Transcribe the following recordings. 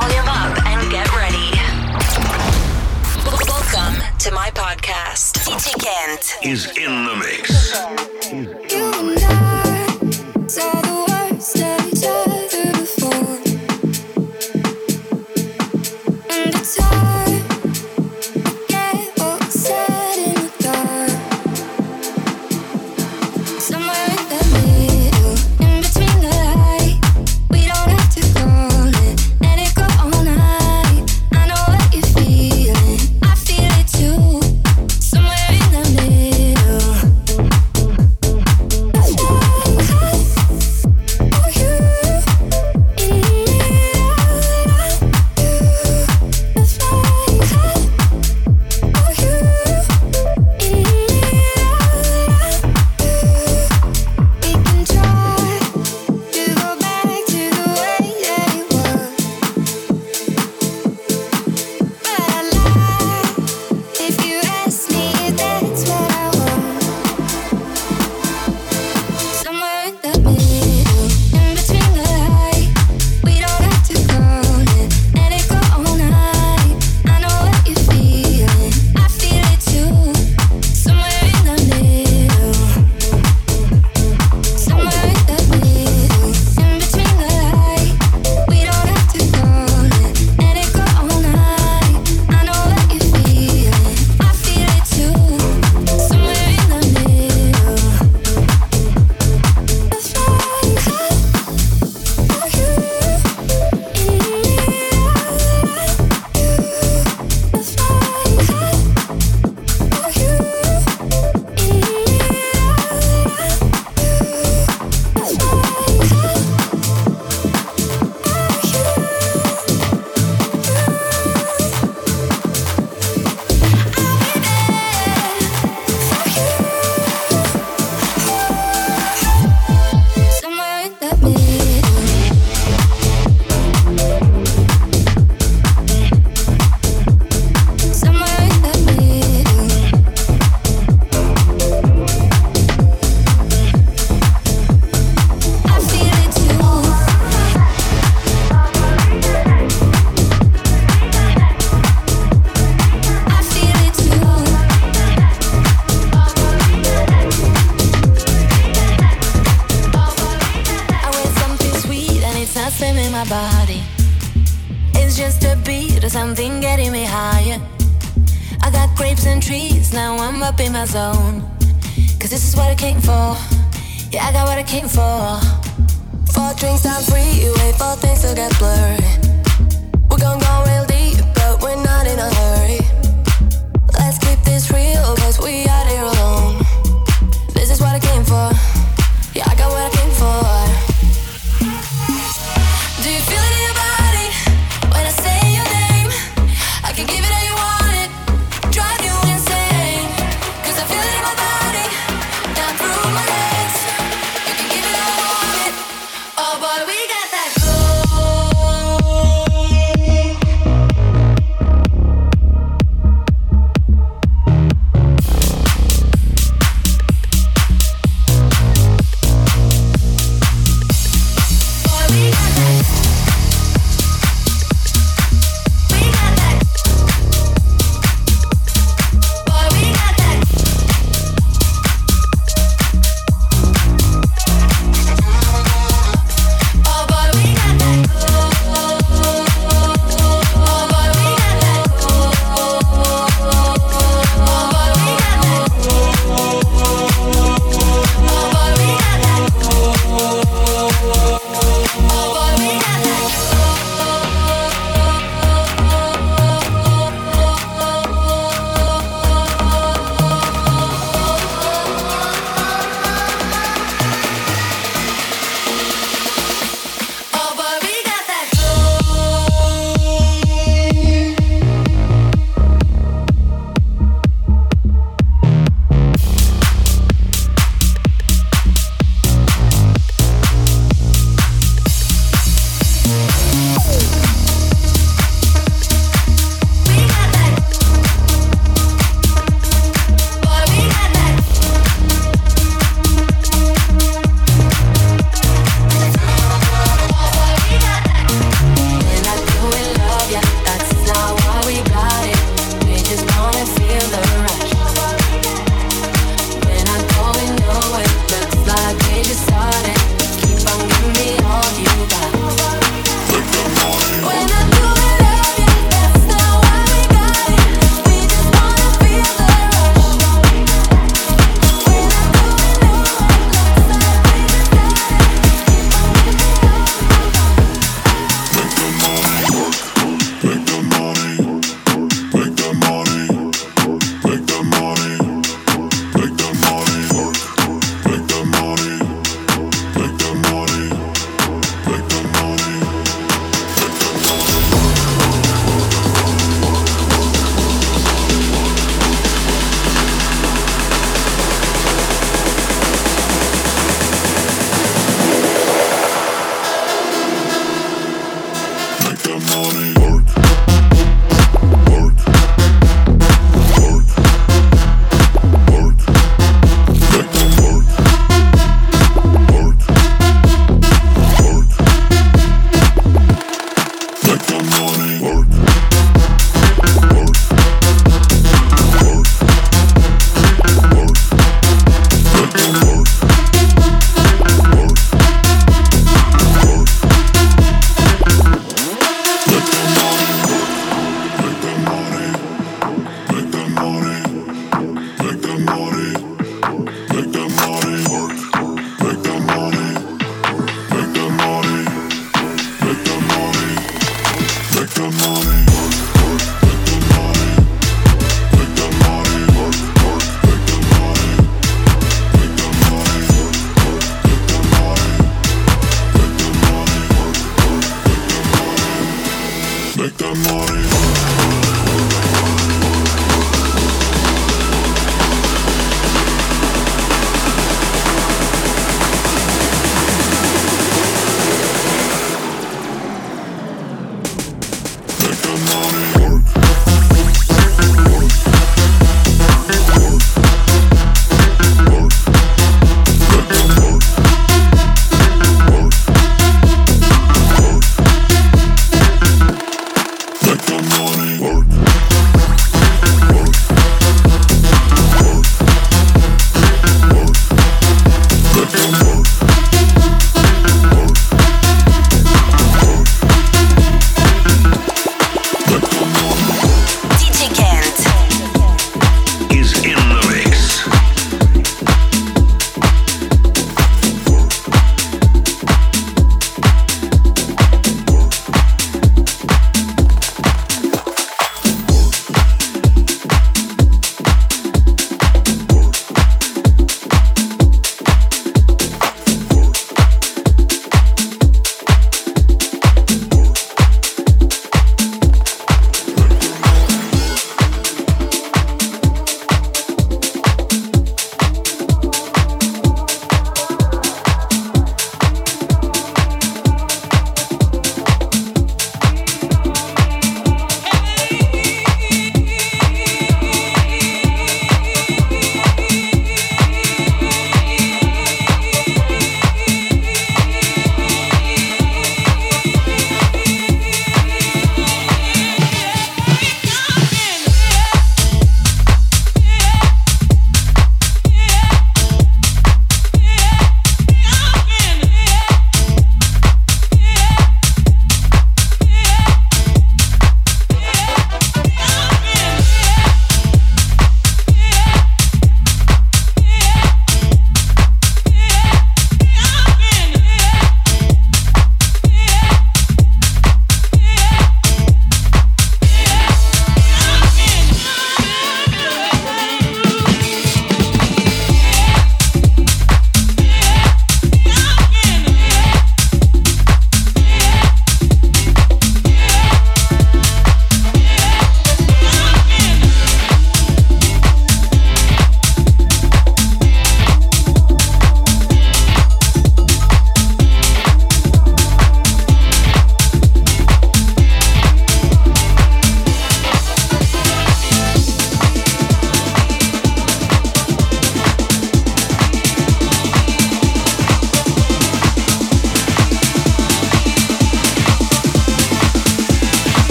volume up and get ready. Welcome to my podcast. TT Kent is in the mix.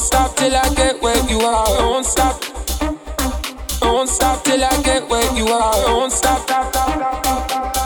Don't stop till I get where you are. Don't stop. Don't stop till I get where you are. Don't stop. stop, stop, stop, stop, stop.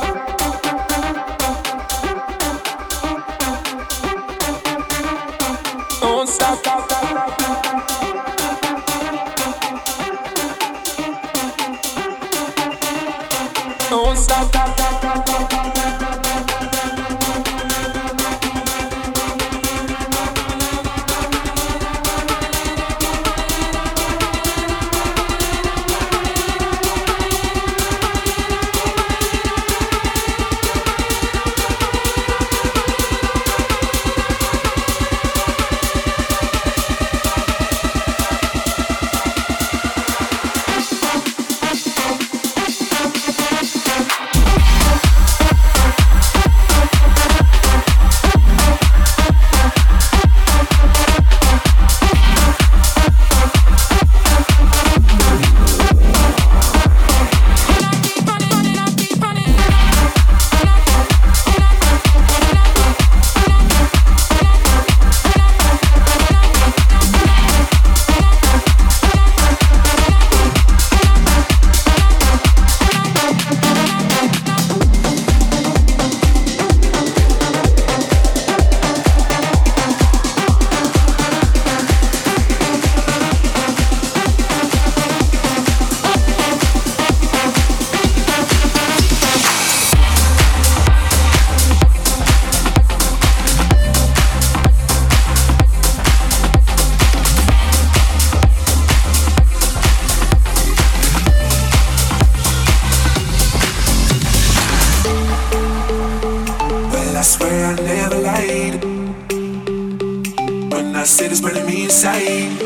My city's burning me inside.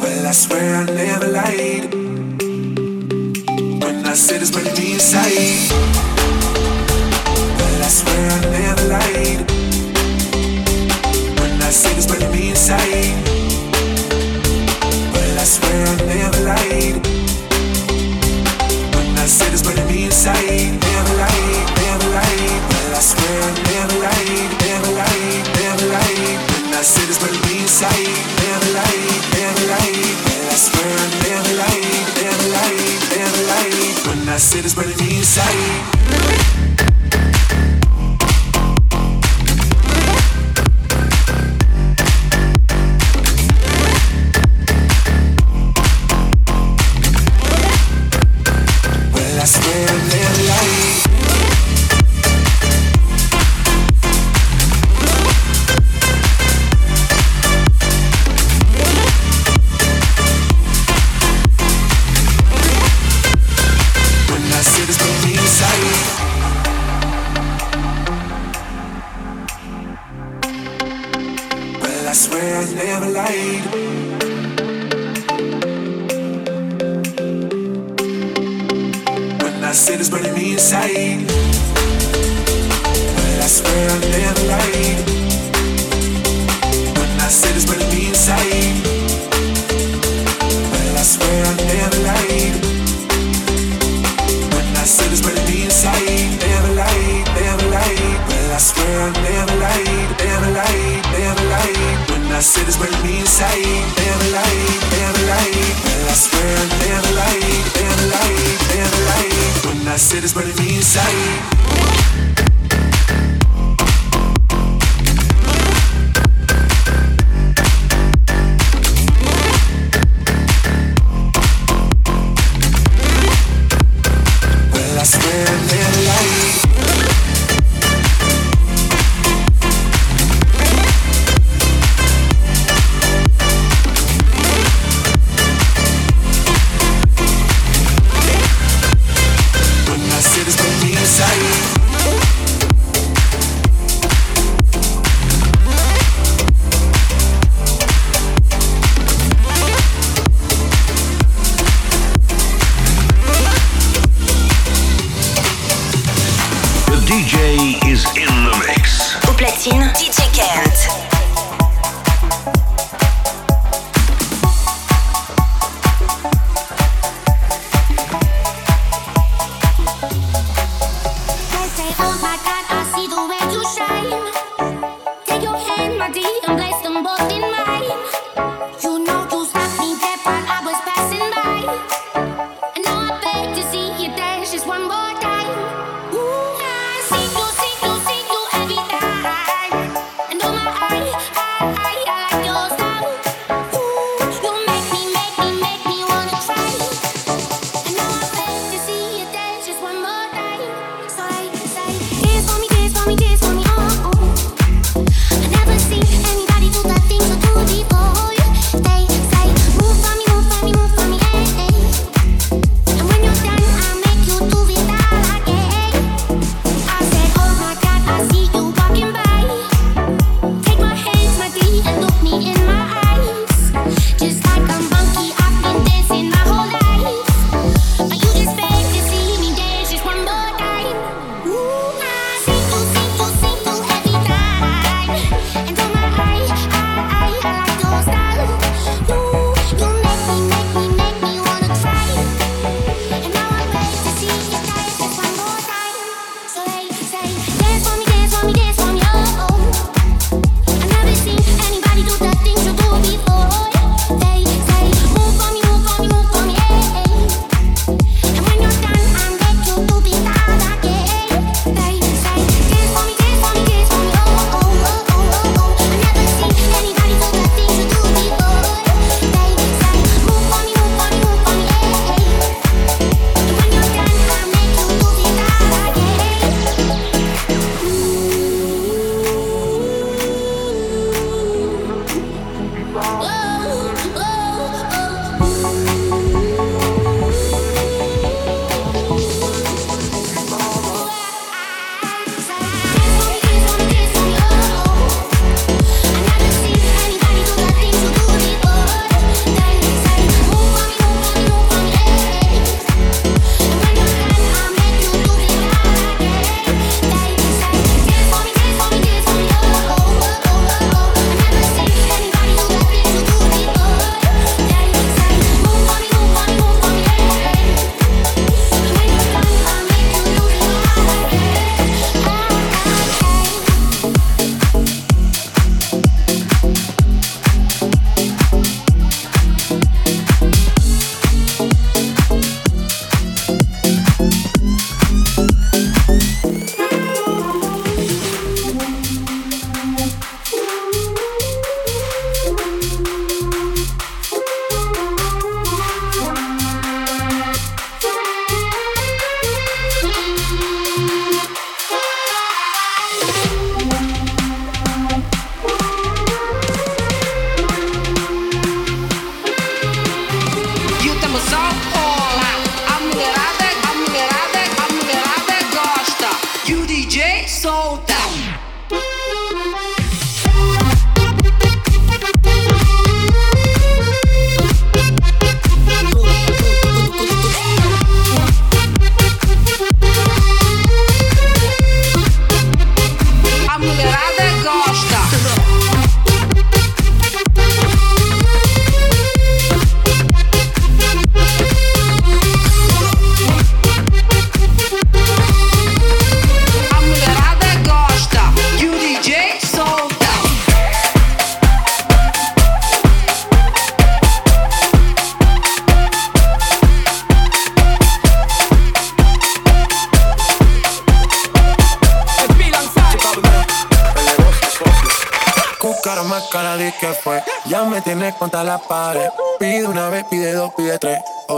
Well, I swear I never lied. When I said it's burning me inside. Well, I swear I never lied. When I said it's burning me inside. city's burning inside it's burning me inside.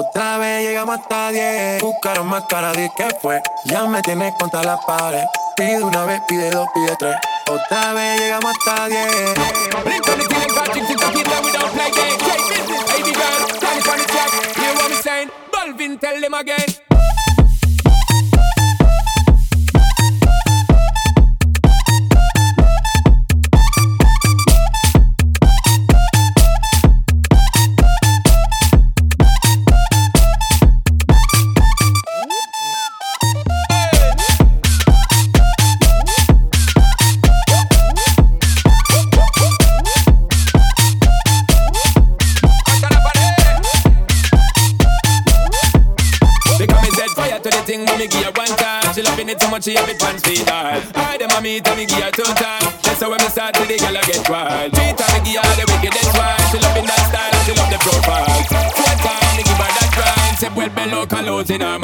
Otra vez llegamos hasta 10. Buscaron más cara de que fue. Ya me tienes contra la pared, Pide una vez, pide dos, pide tres. Otra vez llegamos hasta 10. in her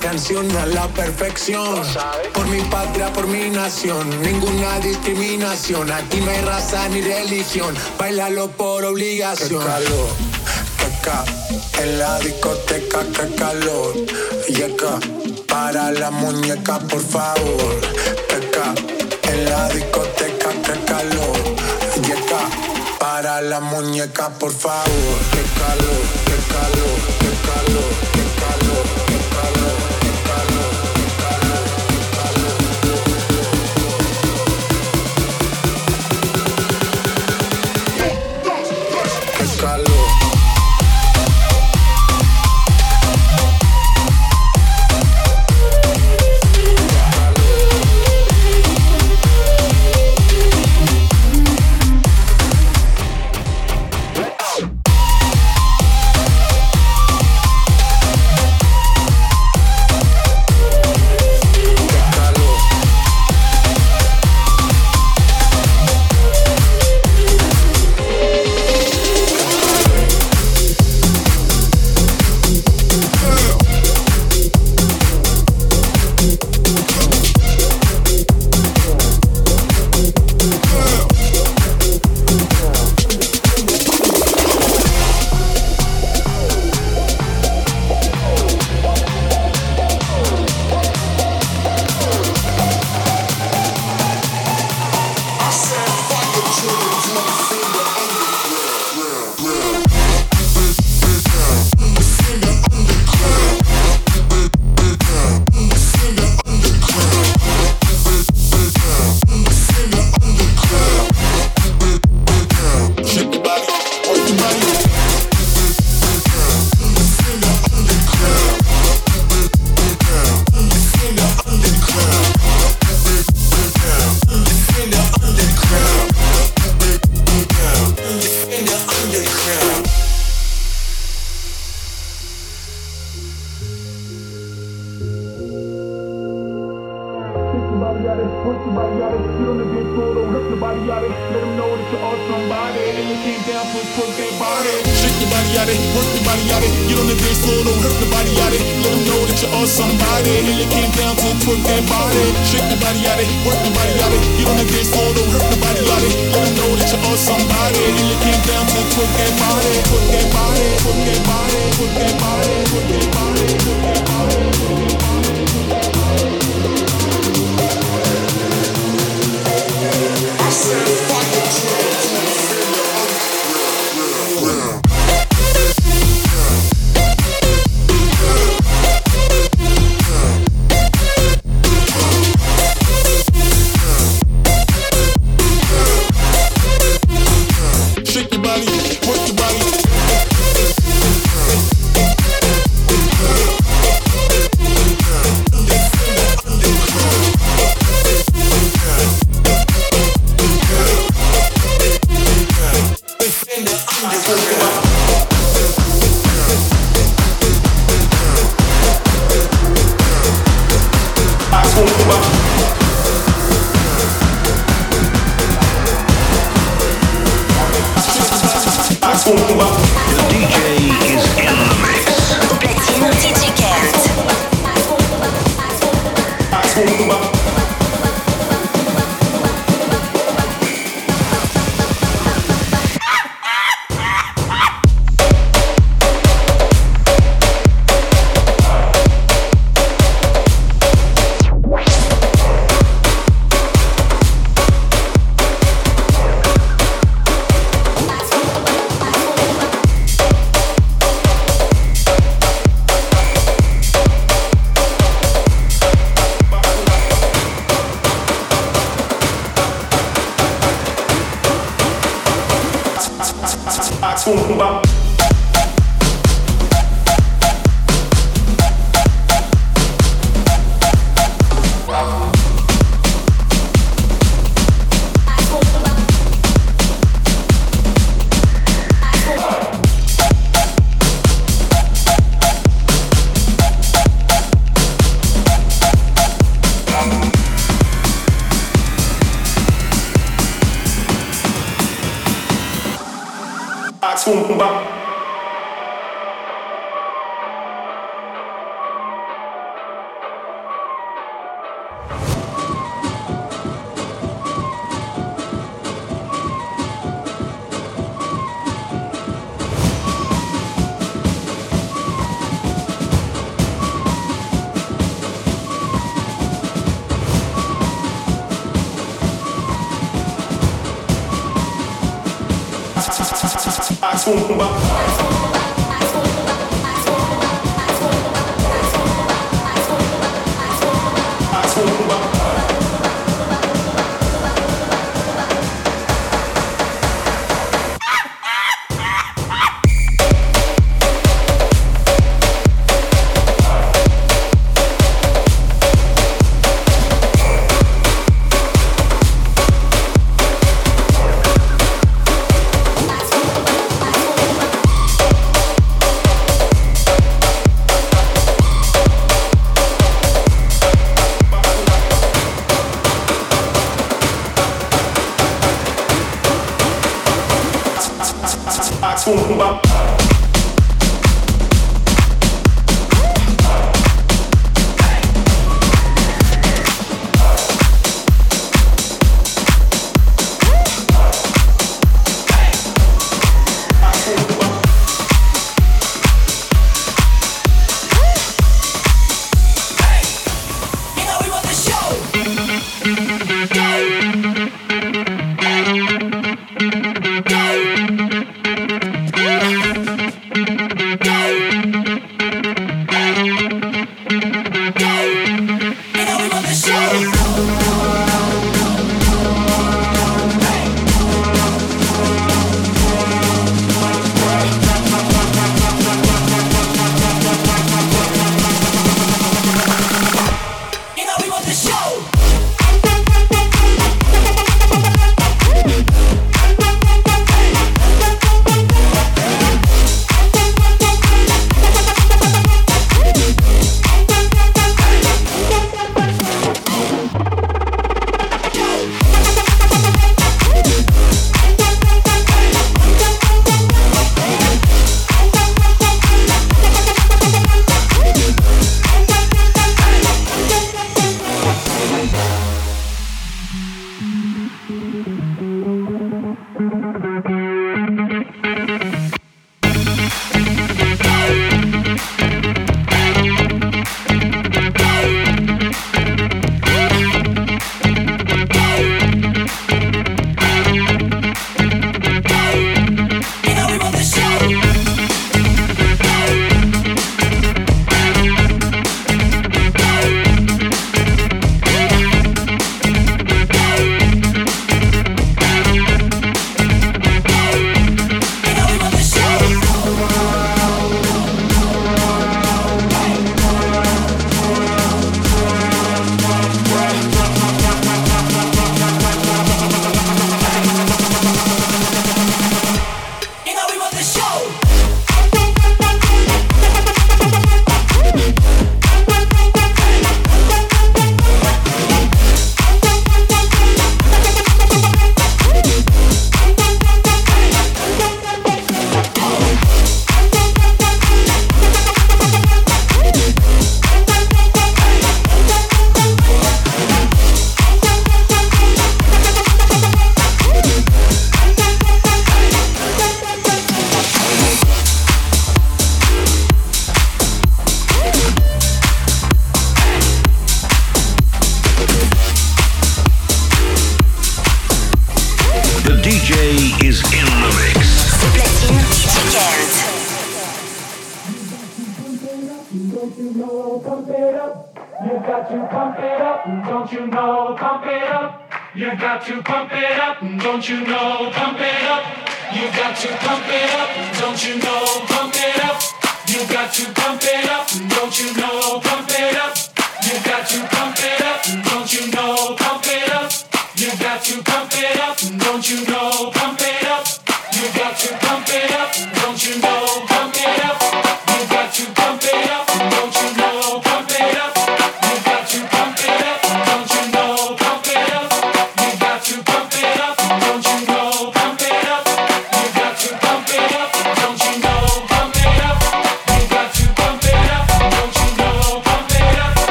canción a la perfección. Por mi patria, por mi nación, ninguna discriminación. Aquí no hay raza ni religión, bailalo por obligación. Qué calor, qué en la discoteca, qué calor. Yeca, para la muñeca, por favor. Qué en la discoteca, qué calor. Yeca, para la muñeca, por favor. Qué calor, qué calor, qué calor.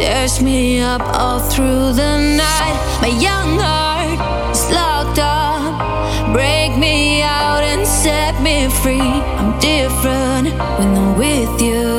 tears me up all through the night. My young heart is locked up. Break me out and set me free. I'm different when I'm with you.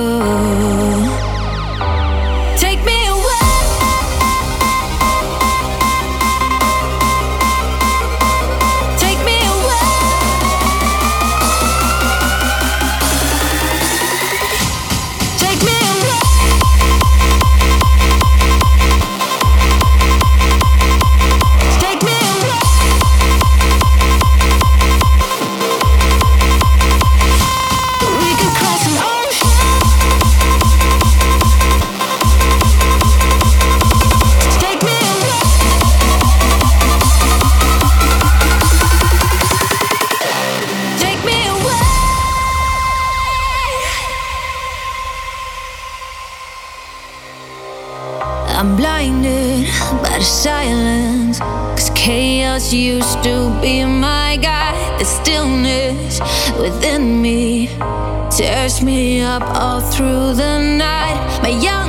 tears me up all through the night. My young